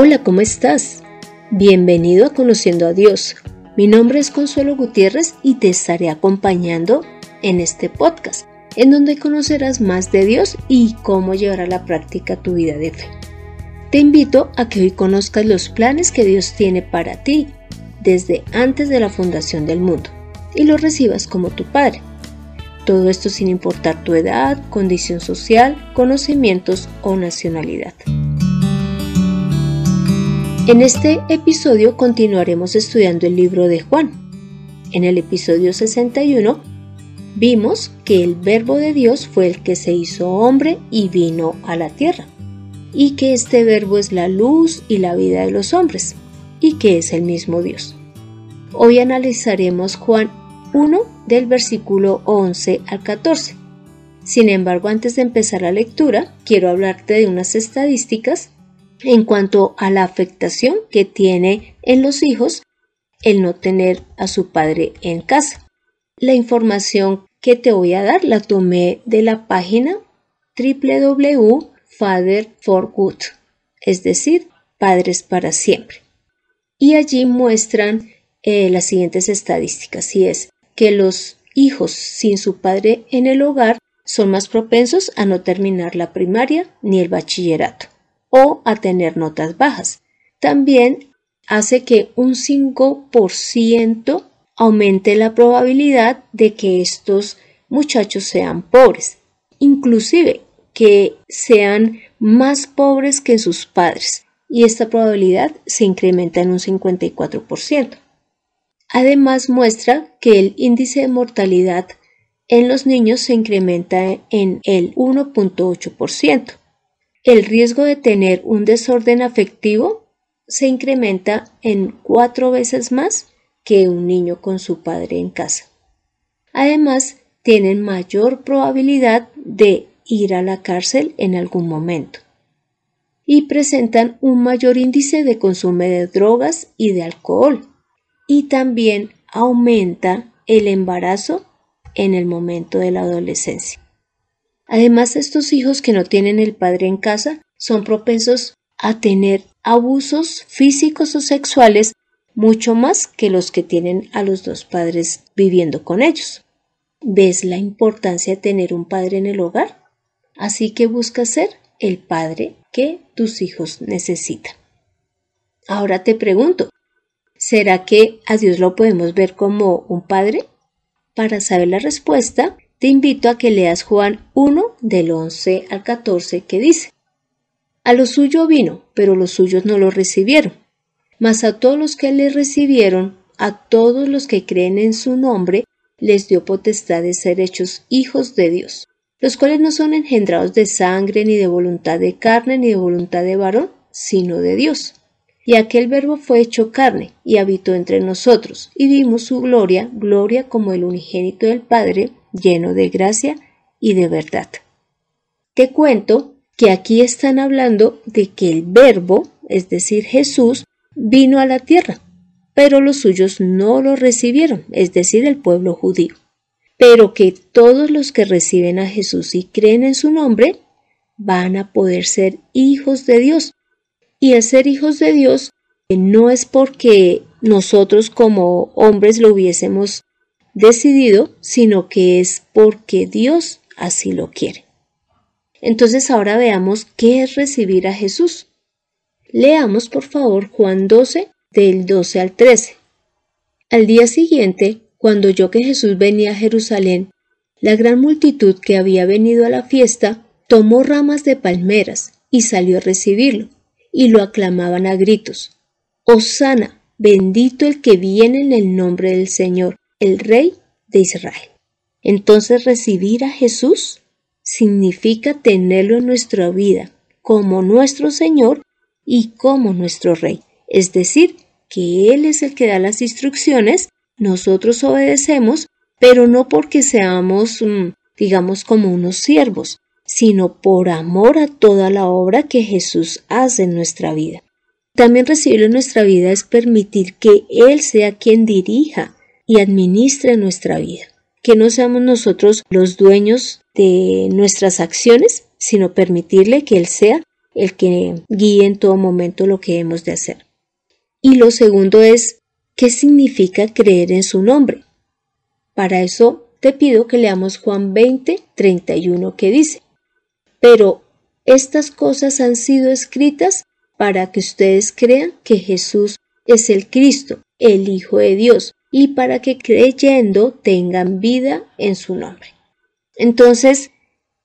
Hola, ¿cómo estás? Bienvenido a Conociendo a Dios. Mi nombre es Consuelo Gutiérrez y te estaré acompañando en este podcast, en donde conocerás más de Dios y cómo llevar a la práctica tu vida de fe. Te invito a que hoy conozcas los planes que Dios tiene para ti desde antes de la fundación del mundo y los recibas como tu Padre. Todo esto sin importar tu edad, condición social, conocimientos o nacionalidad. En este episodio continuaremos estudiando el libro de Juan. En el episodio 61 vimos que el verbo de Dios fue el que se hizo hombre y vino a la tierra, y que este verbo es la luz y la vida de los hombres, y que es el mismo Dios. Hoy analizaremos Juan 1 del versículo 11 al 14. Sin embargo, antes de empezar la lectura, quiero hablarte de unas estadísticas en cuanto a la afectación que tiene en los hijos el no tener a su padre en casa. La información que te voy a dar la tomé de la página www.fatherforgood, es decir, Padres para siempre. Y allí muestran eh, las siguientes estadísticas, y es que los hijos sin su padre en el hogar son más propensos a no terminar la primaria ni el bachillerato o a tener notas bajas. También hace que un 5% aumente la probabilidad de que estos muchachos sean pobres, inclusive que sean más pobres que sus padres, y esta probabilidad se incrementa en un 54%. Además muestra que el índice de mortalidad en los niños se incrementa en el 1.8%, el riesgo de tener un desorden afectivo se incrementa en cuatro veces más que un niño con su padre en casa. Además, tienen mayor probabilidad de ir a la cárcel en algún momento y presentan un mayor índice de consumo de drogas y de alcohol y también aumenta el embarazo en el momento de la adolescencia. Además, estos hijos que no tienen el padre en casa son propensos a tener abusos físicos o sexuales mucho más que los que tienen a los dos padres viviendo con ellos. ¿Ves la importancia de tener un padre en el hogar? Así que busca ser el padre que tus hijos necesitan. Ahora te pregunto, ¿será que a Dios lo podemos ver como un padre? Para saber la respuesta, te invito a que leas Juan 1 del 11 al 14 que dice, A lo suyo vino, pero los suyos no lo recibieron. Mas a todos los que le recibieron, a todos los que creen en su nombre, les dio potestad de ser hechos hijos de Dios, los cuales no son engendrados de sangre, ni de voluntad de carne, ni de voluntad de varón, sino de Dios. Y aquel verbo fue hecho carne, y habitó entre nosotros, y vimos su gloria, gloria como el unigénito del Padre, lleno de gracia y de verdad. Te cuento que aquí están hablando de que el verbo, es decir, Jesús, vino a la tierra, pero los suyos no lo recibieron, es decir, el pueblo judío. Pero que todos los que reciben a Jesús y creen en su nombre van a poder ser hijos de Dios. Y el ser hijos de Dios no es porque nosotros como hombres lo hubiésemos decidido, sino que es porque Dios así lo quiere. Entonces ahora veamos qué es recibir a Jesús. Leamos por favor Juan 12 del 12 al 13. Al día siguiente, cuando oyó que Jesús venía a Jerusalén, la gran multitud que había venido a la fiesta tomó ramas de palmeras y salió a recibirlo, y lo aclamaban a gritos. Osana, bendito el que viene en el nombre del Señor, el Rey de Israel. Entonces recibir a Jesús significa tenerlo en nuestra vida como nuestro Señor y como nuestro Rey. Es decir, que Él es el que da las instrucciones, nosotros obedecemos, pero no porque seamos, mm, digamos, como unos siervos, sino por amor a toda la obra que Jesús hace en nuestra vida. También recibirlo en nuestra vida es permitir que Él sea quien dirija y administre nuestra vida. Que no seamos nosotros los dueños de nuestras acciones, sino permitirle que Él sea el que guíe en todo momento lo que hemos de hacer. Y lo segundo es, ¿qué significa creer en su nombre? Para eso te pido que leamos Juan 20, 31 que dice, pero estas cosas han sido escritas para que ustedes crean que Jesús es el Cristo, el Hijo de Dios, y para que creyendo tengan vida en su nombre. Entonces,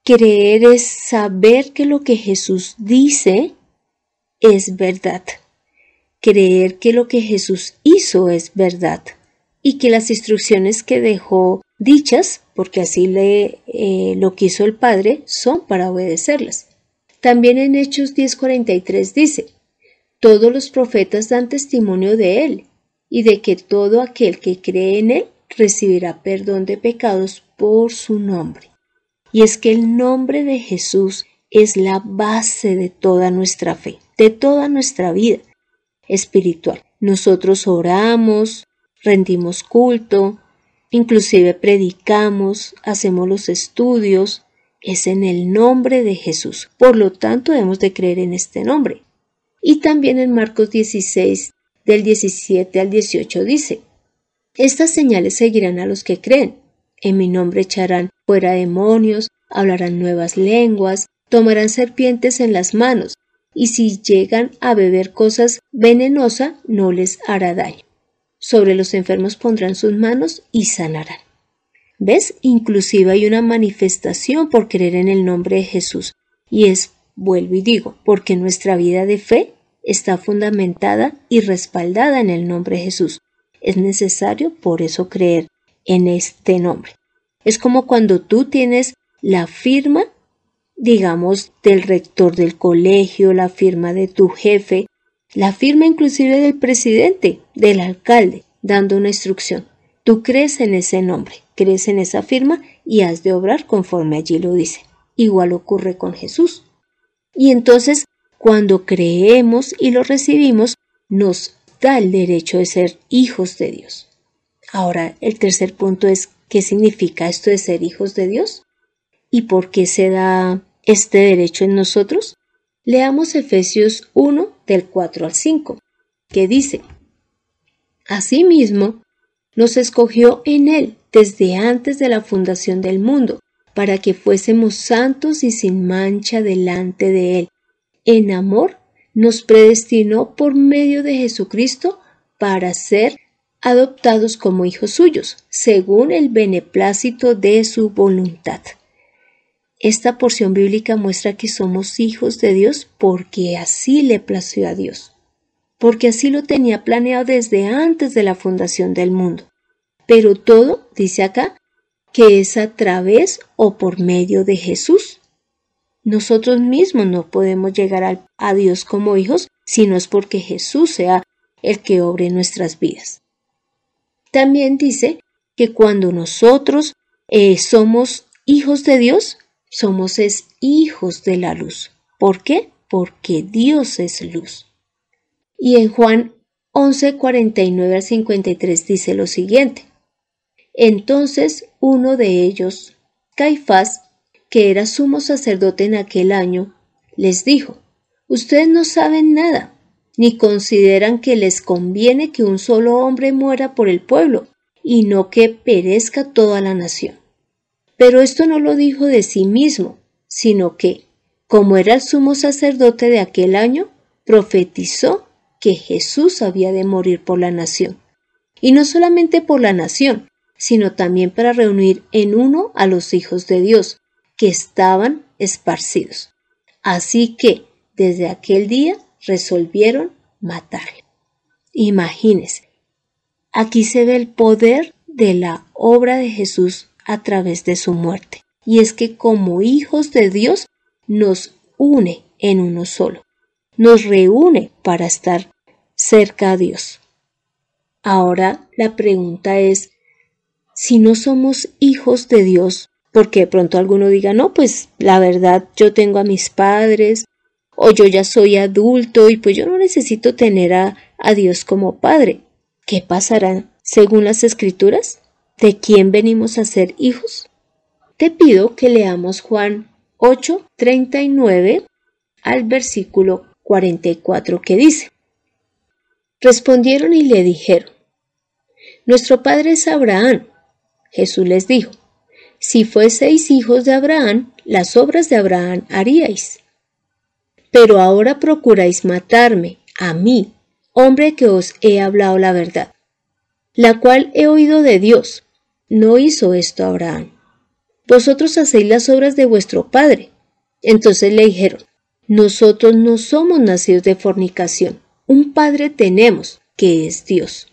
creer es saber que lo que Jesús dice es verdad. Creer que lo que Jesús hizo es verdad y que las instrucciones que dejó dichas, porque así le, eh, lo quiso el Padre, son para obedecerlas. También en Hechos 10:43 dice, todos los profetas dan testimonio de él y de que todo aquel que cree en él recibirá perdón de pecados por su nombre. Y es que el nombre de Jesús es la base de toda nuestra fe, de toda nuestra vida espiritual. Nosotros oramos, rendimos culto, inclusive predicamos, hacemos los estudios, es en el nombre de Jesús. Por lo tanto, debemos de creer en este nombre. Y también en Marcos 16, del 17 al 18 dice, Estas señales seguirán a los que creen. En mi nombre echarán fuera demonios, hablarán nuevas lenguas, tomarán serpientes en las manos, y si llegan a beber cosas venenosas no les hará daño. Sobre los enfermos pondrán sus manos y sanarán. ¿Ves? Inclusive hay una manifestación por creer en el nombre de Jesús. Y es, vuelvo y digo, porque nuestra vida de fe está fundamentada y respaldada en el nombre de Jesús. Es necesario por eso creer en este nombre. Es como cuando tú tienes la firma, digamos, del rector del colegio, la firma de tu jefe, la firma inclusive del presidente, del alcalde, dando una instrucción. Tú crees en ese nombre, crees en esa firma y has de obrar conforme allí lo dice. Igual ocurre con Jesús. Y entonces, cuando creemos y lo recibimos, nos da el derecho de ser hijos de Dios. Ahora, el tercer punto es, ¿qué significa esto de ser hijos de Dios? ¿Y por qué se da este derecho en nosotros? Leamos Efesios 1 del 4 al 5, que dice, Asimismo, nos escogió en Él desde antes de la fundación del mundo, para que fuésemos santos y sin mancha delante de Él. En amor, nos predestinó por medio de Jesucristo para ser adoptados como hijos suyos, según el beneplácito de su voluntad. Esta porción bíblica muestra que somos hijos de Dios porque así le plació a Dios, porque así lo tenía planeado desde antes de la fundación del mundo. Pero todo, dice acá, que es a través o por medio de Jesús. Nosotros mismos no podemos llegar a Dios como hijos si no es porque Jesús sea el que obre nuestras vidas. También dice que cuando nosotros eh, somos hijos de Dios, somos hijos de la luz. ¿Por qué? Porque Dios es luz. Y en Juan 11, 49 al 53 dice lo siguiente. Entonces uno de ellos, Caifás, que era sumo sacerdote en aquel año, les dijo, Ustedes no saben nada, ni consideran que les conviene que un solo hombre muera por el pueblo, y no que perezca toda la nación. Pero esto no lo dijo de sí mismo, sino que, como era el sumo sacerdote de aquel año, profetizó que Jesús había de morir por la nación. Y no solamente por la nación, sino también para reunir en uno a los hijos de Dios, estaban esparcidos. Así que, desde aquel día, resolvieron matarle. Imagínense, aquí se ve el poder de la obra de Jesús a través de su muerte. Y es que como hijos de Dios nos une en uno solo, nos reúne para estar cerca a Dios. Ahora la pregunta es, si no somos hijos de Dios, porque de pronto alguno diga, no, pues la verdad yo tengo a mis padres, o yo ya soy adulto y pues yo no necesito tener a, a Dios como padre. ¿Qué pasará según las escrituras? ¿De quién venimos a ser hijos? Te pido que leamos Juan 8, 39 al versículo 44 que dice, Respondieron y le dijeron, Nuestro padre es Abraham. Jesús les dijo, Si fueseis hijos de Abraham, las obras de Abraham haríais. Pero ahora procuráis matarme, a mí, hombre que os he hablado la verdad, la cual he oído de Dios. No hizo esto Abraham. Vosotros hacéis las obras de vuestro padre. Entonces le dijeron, nosotros no somos nacidos de fornicación, un Padre tenemos, que es Dios.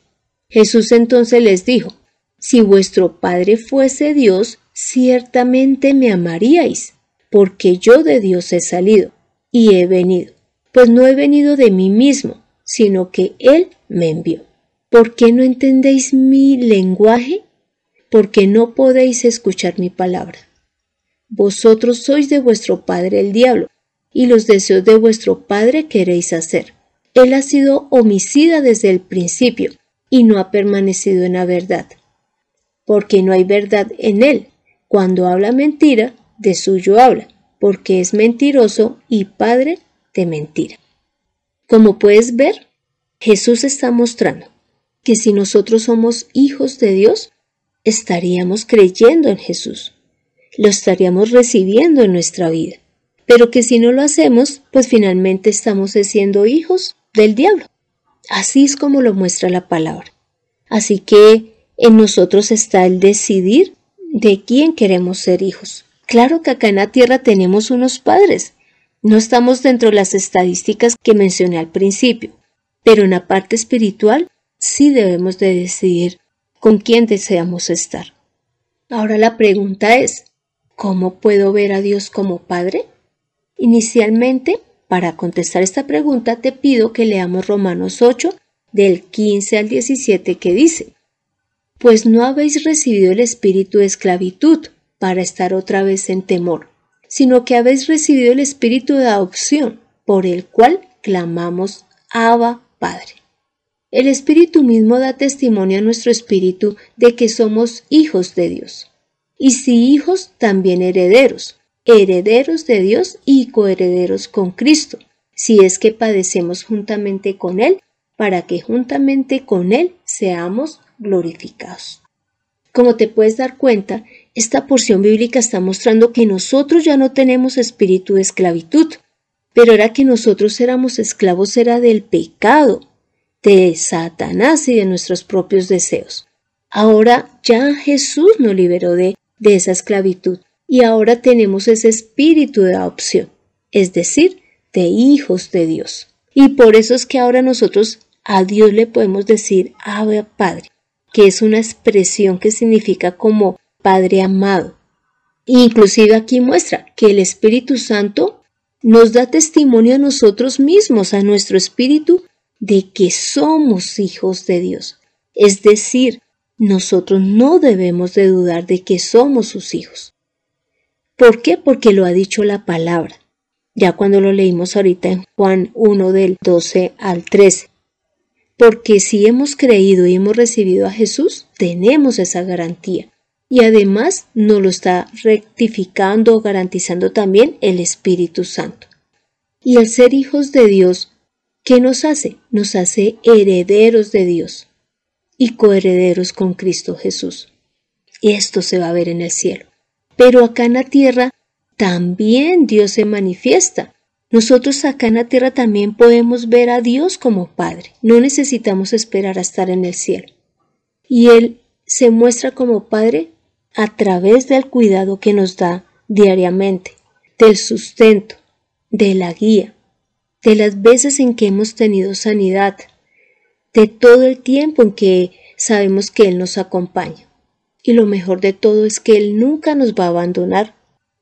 Jesús entonces les dijo, Si vuestro Padre fuese Dios, ciertamente me amaríais, porque yo de Dios he salido y he venido, pues no he venido de mí mismo, sino que Él me envió. ¿Por qué no entendéis mi lenguaje? Porque no podéis escuchar mi palabra. Vosotros sois de vuestro padre el diablo, y los deseos de vuestro padre queréis hacer. Él ha sido homicida desde el principio y no ha permanecido en la verdad, porque no hay verdad en él. Cuando habla mentira, de suyo habla, porque es mentiroso y padre de mentira. Como puedes ver, Jesús está mostrando que si nosotros somos hijos de Dios, estaríamos creyendo en Jesús, lo estaríamos recibiendo en nuestra vida, pero que si no lo hacemos, pues finalmente estamos siendo hijos del diablo. Así es como lo muestra la palabra. Así que en nosotros está el decidir de quién queremos ser hijos. Claro que acá en la tierra tenemos unos padres. No estamos dentro de las estadísticas que mencioné al principio, pero en la parte espiritual sí debemos de decidir con quién deseamos estar. Ahora la pregunta es, ¿cómo puedo ver a Dios como Padre? Inicialmente para contestar esta pregunta te pido que leamos Romanos 8 del 15 al 17 que dice, Pues no habéis recibido el espíritu de esclavitud para estar otra vez en temor, sino que habéis recibido el espíritu de adopción, por el cual clamamos Abba Padre. El espíritu mismo da testimonio a nuestro espíritu de que somos hijos de Dios. Y si hijos, también herederos, herederos de Dios y coherederos con Cristo, si es que padecemos juntamente con Él, para que juntamente con Él seamos glorificados. Como te puedes dar cuenta, esta porción bíblica está mostrando que nosotros ya no tenemos espíritu de esclavitud, pero era que nosotros éramos esclavos era del pecado, de Satanás y de nuestros propios deseos. Ahora ya Jesús nos liberó de, de esa esclavitud y ahora tenemos ese espíritu de adopción, es decir, de hijos de Dios. Y por eso es que ahora nosotros a Dios le podemos decir Ave Padre, que es una expresión que significa como Padre amado. Inclusive aquí muestra que el Espíritu Santo nos da testimonio a nosotros mismos, a nuestro espíritu, de que somos hijos de Dios. Es decir, nosotros no debemos de dudar de que somos sus hijos. ¿Por qué? Porque lo ha dicho la palabra. Ya cuando lo leímos ahorita en Juan 1 del 12 al 13. Porque si hemos creído y hemos recibido a Jesús, tenemos esa garantía. Y además nos lo está rectificando o garantizando también el Espíritu Santo. Y al ser hijos de Dios, ¿qué nos hace? Nos hace herederos de Dios y coherederos con Cristo Jesús. Esto se va a ver en el cielo. Pero acá en la tierra también Dios se manifiesta. Nosotros acá en la tierra también podemos ver a Dios como Padre. No necesitamos esperar a estar en el cielo. Y Él se muestra como Padre a través del cuidado que nos da diariamente, del sustento, de la guía, de las veces en que hemos tenido sanidad, de todo el tiempo en que sabemos que Él nos acompaña. Y lo mejor de todo es que Él nunca nos va a abandonar,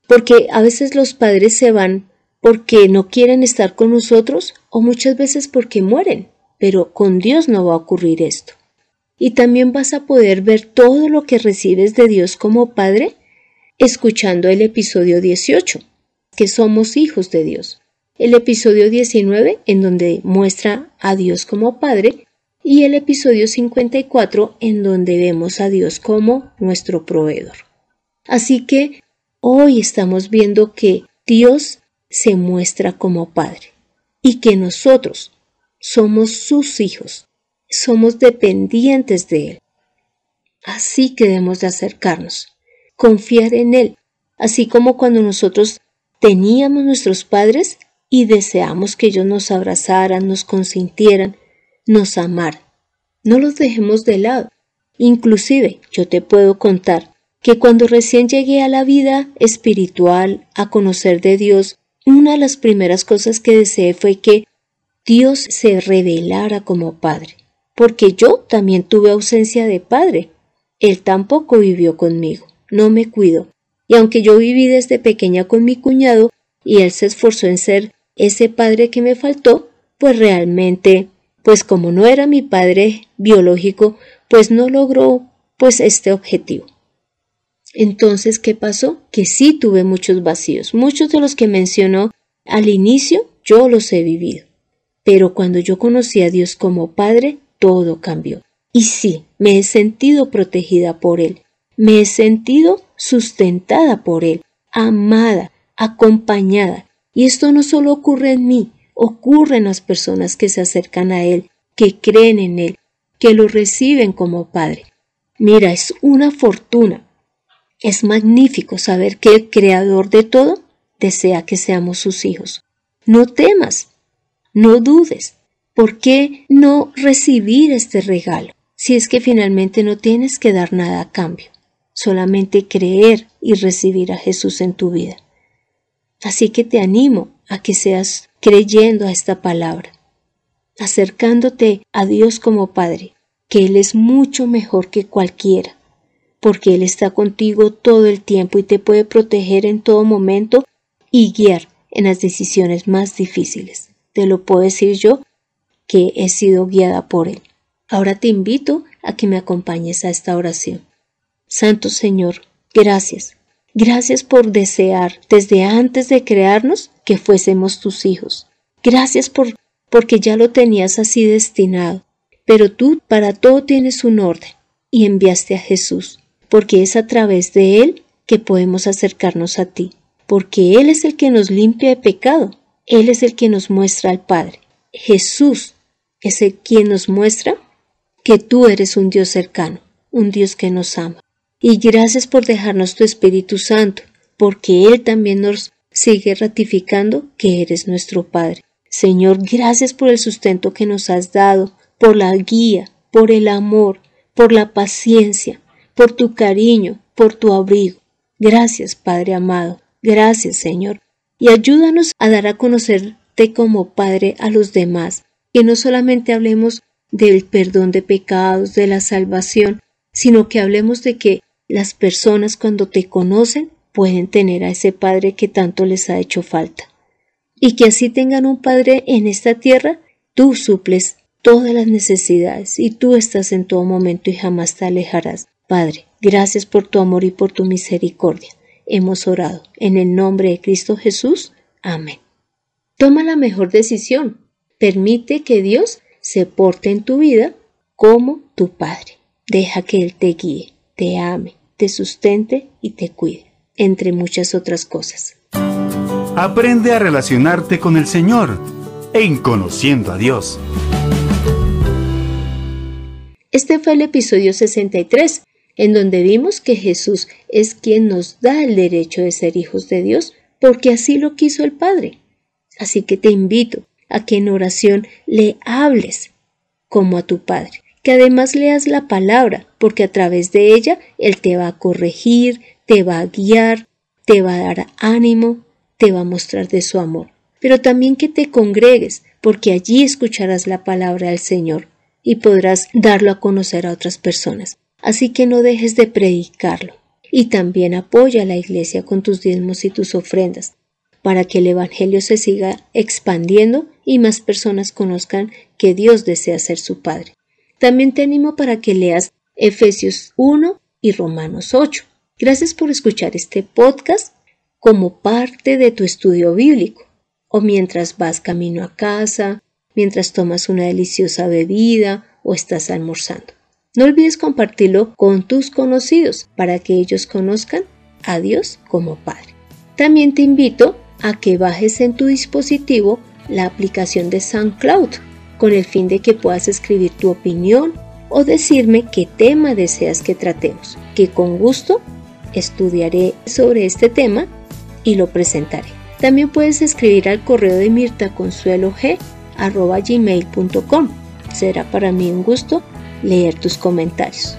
porque a veces los padres se van porque no quieren estar con nosotros o muchas veces porque mueren, pero con Dios no va a ocurrir esto. Y también vas a poder ver todo lo que recibes de Dios como Padre escuchando el episodio 18, que somos hijos de Dios. El episodio 19, en donde muestra a Dios como Padre, y el episodio 54 en donde vemos a Dios como nuestro proveedor. Así que hoy estamos viendo que Dios se muestra como Padre y que nosotros somos sus hijos, somos dependientes de Él. Así que debemos de acercarnos, confiar en Él, así como cuando nosotros teníamos nuestros padres y deseamos que ellos nos abrazaran, nos consintieran, nos amaran. No los dejemos de lado. Inclusive yo te puedo contar que cuando recién llegué a la vida espiritual, a conocer de Dios, una de las primeras cosas que deseé fue que Dios se revelara como Padre, porque yo también tuve ausencia de Padre. Él tampoco vivió conmigo, no me cuidó. Y aunque yo viví desde pequeña con mi cuñado y él se esforzó en ser ese padre que me faltó, pues realmente, pues como no era mi padre biológico, pues no logró pues este objetivo. Entonces, ¿qué pasó? Que sí tuve muchos vacíos. Muchos de los que mencionó al inicio, yo los he vivido. Pero cuando yo conocí a Dios como Padre, todo cambió. Y sí, me he sentido protegida por Él. Me he sentido sustentada por Él, amada, acompañada. Y esto no solo ocurre en mí, ocurre en las personas que se acercan a Él, que creen en Él, que lo reciben como Padre. Mira, es una fortuna es magnífico saber que el Creador de todo desea que seamos sus hijos. No temas, no dudes. ¿Por qué no recibir este regalo? Si es que finalmente no tienes que dar nada a cambio, solamente creer y recibir a Jesús en tu vida. Así que te animo a que seas creyendo a esta palabra, acercándote a Dios como Padre, que Él es mucho mejor que cualquiera, porque Él está contigo todo el tiempo y te puede proteger en todo momento y guiar en las decisiones más difíciles. Te lo puedo decir yo, que he sido guiada por Él. Ahora te invito a que me acompañes a esta oración. Santo Señor, gracias. Gracias por desear desde antes de crearnos que fuésemos tus hijos. Gracias por porque ya lo tenías así destinado. Pero tú para todo tienes un orden y enviaste a Jesús porque es a través de Él que podemos acercarnos a ti, porque Él es el que nos limpia de pecado, Él es el que nos muestra al Padre. Jesús es el quien nos muestra que tú eres un Dios cercano, un Dios que nos ama. Y gracias por dejarnos tu Espíritu Santo, porque Él también nos sigue ratificando que eres nuestro Padre. Señor, gracias por el sustento que nos has dado, por la guía, por el amor, por la paciencia, por tu cariño, por tu abrigo. Gracias, Padre amado. Gracias, Señor. Y ayúdanos a dar a conocerte como Padre a los demás, que no solamente hablemos del perdón de pecados, de la salvación, sino que hablemos de que las personas cuando te conocen pueden tener a ese Padre que tanto les ha hecho falta. Y que así tengan un Padre en esta tierra, tú suples todas las necesidades y tú estás en todo momento y jamás te alejarás. Padre, gracias por tu amor y por tu misericordia. Hemos orado. En el nombre de Cristo Jesús. Amén. Toma la mejor decisión. Permite que Dios se porte en tu vida como tu Padre. Deja que Él te guíe, te ame, te sustente y te cuide, entre muchas otras cosas. Aprende a relacionarte con el Señor en Conociendo a Dios. Este fue el episodio 63 en donde vimos que Jesús es quien nos da el derecho de ser hijos de Dios, porque así lo quiso el Padre. Así que te invito a que en oración le hables como a tu Padre, que además leas la palabra, porque a través de ella Él te va a corregir, te va a guiar, te va a dar ánimo, te va a mostrar de su amor. Pero también que te congregues, porque allí escucharás la palabra del Señor y podrás darlo a conocer a otras personas. Así que no dejes de predicarlo. Y también apoya a la iglesia con tus diezmos y tus ofrendas, para que el Evangelio se siga expandiendo y más personas conozcan que Dios desea ser su Padre. También te animo para que leas Efesios 1 y Romanos 8. Gracias por escuchar este podcast como parte de tu estudio bíblico, o mientras vas camino a casa, mientras tomas una deliciosa bebida o estás almorzando. No olvides compartirlo con tus conocidos para que ellos conozcan a Dios como Padre. También te invito a que bajes en tu dispositivo la aplicación de SoundCloud con el fin de que puedas escribir tu opinión o decirme qué tema deseas que tratemos, que con gusto estudiaré sobre este tema y lo presentaré. También puedes escribir al correo de mirtaconsuelog.gmail.com. Será para mí un gusto leer tus comentarios.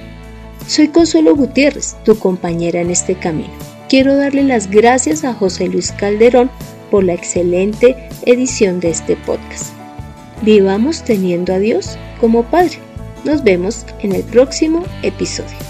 Soy Consuelo Gutiérrez, tu compañera en este camino. Quiero darle las gracias a José Luis Calderón por la excelente edición de este podcast. Vivamos teniendo a Dios como Padre. Nos vemos en el próximo episodio.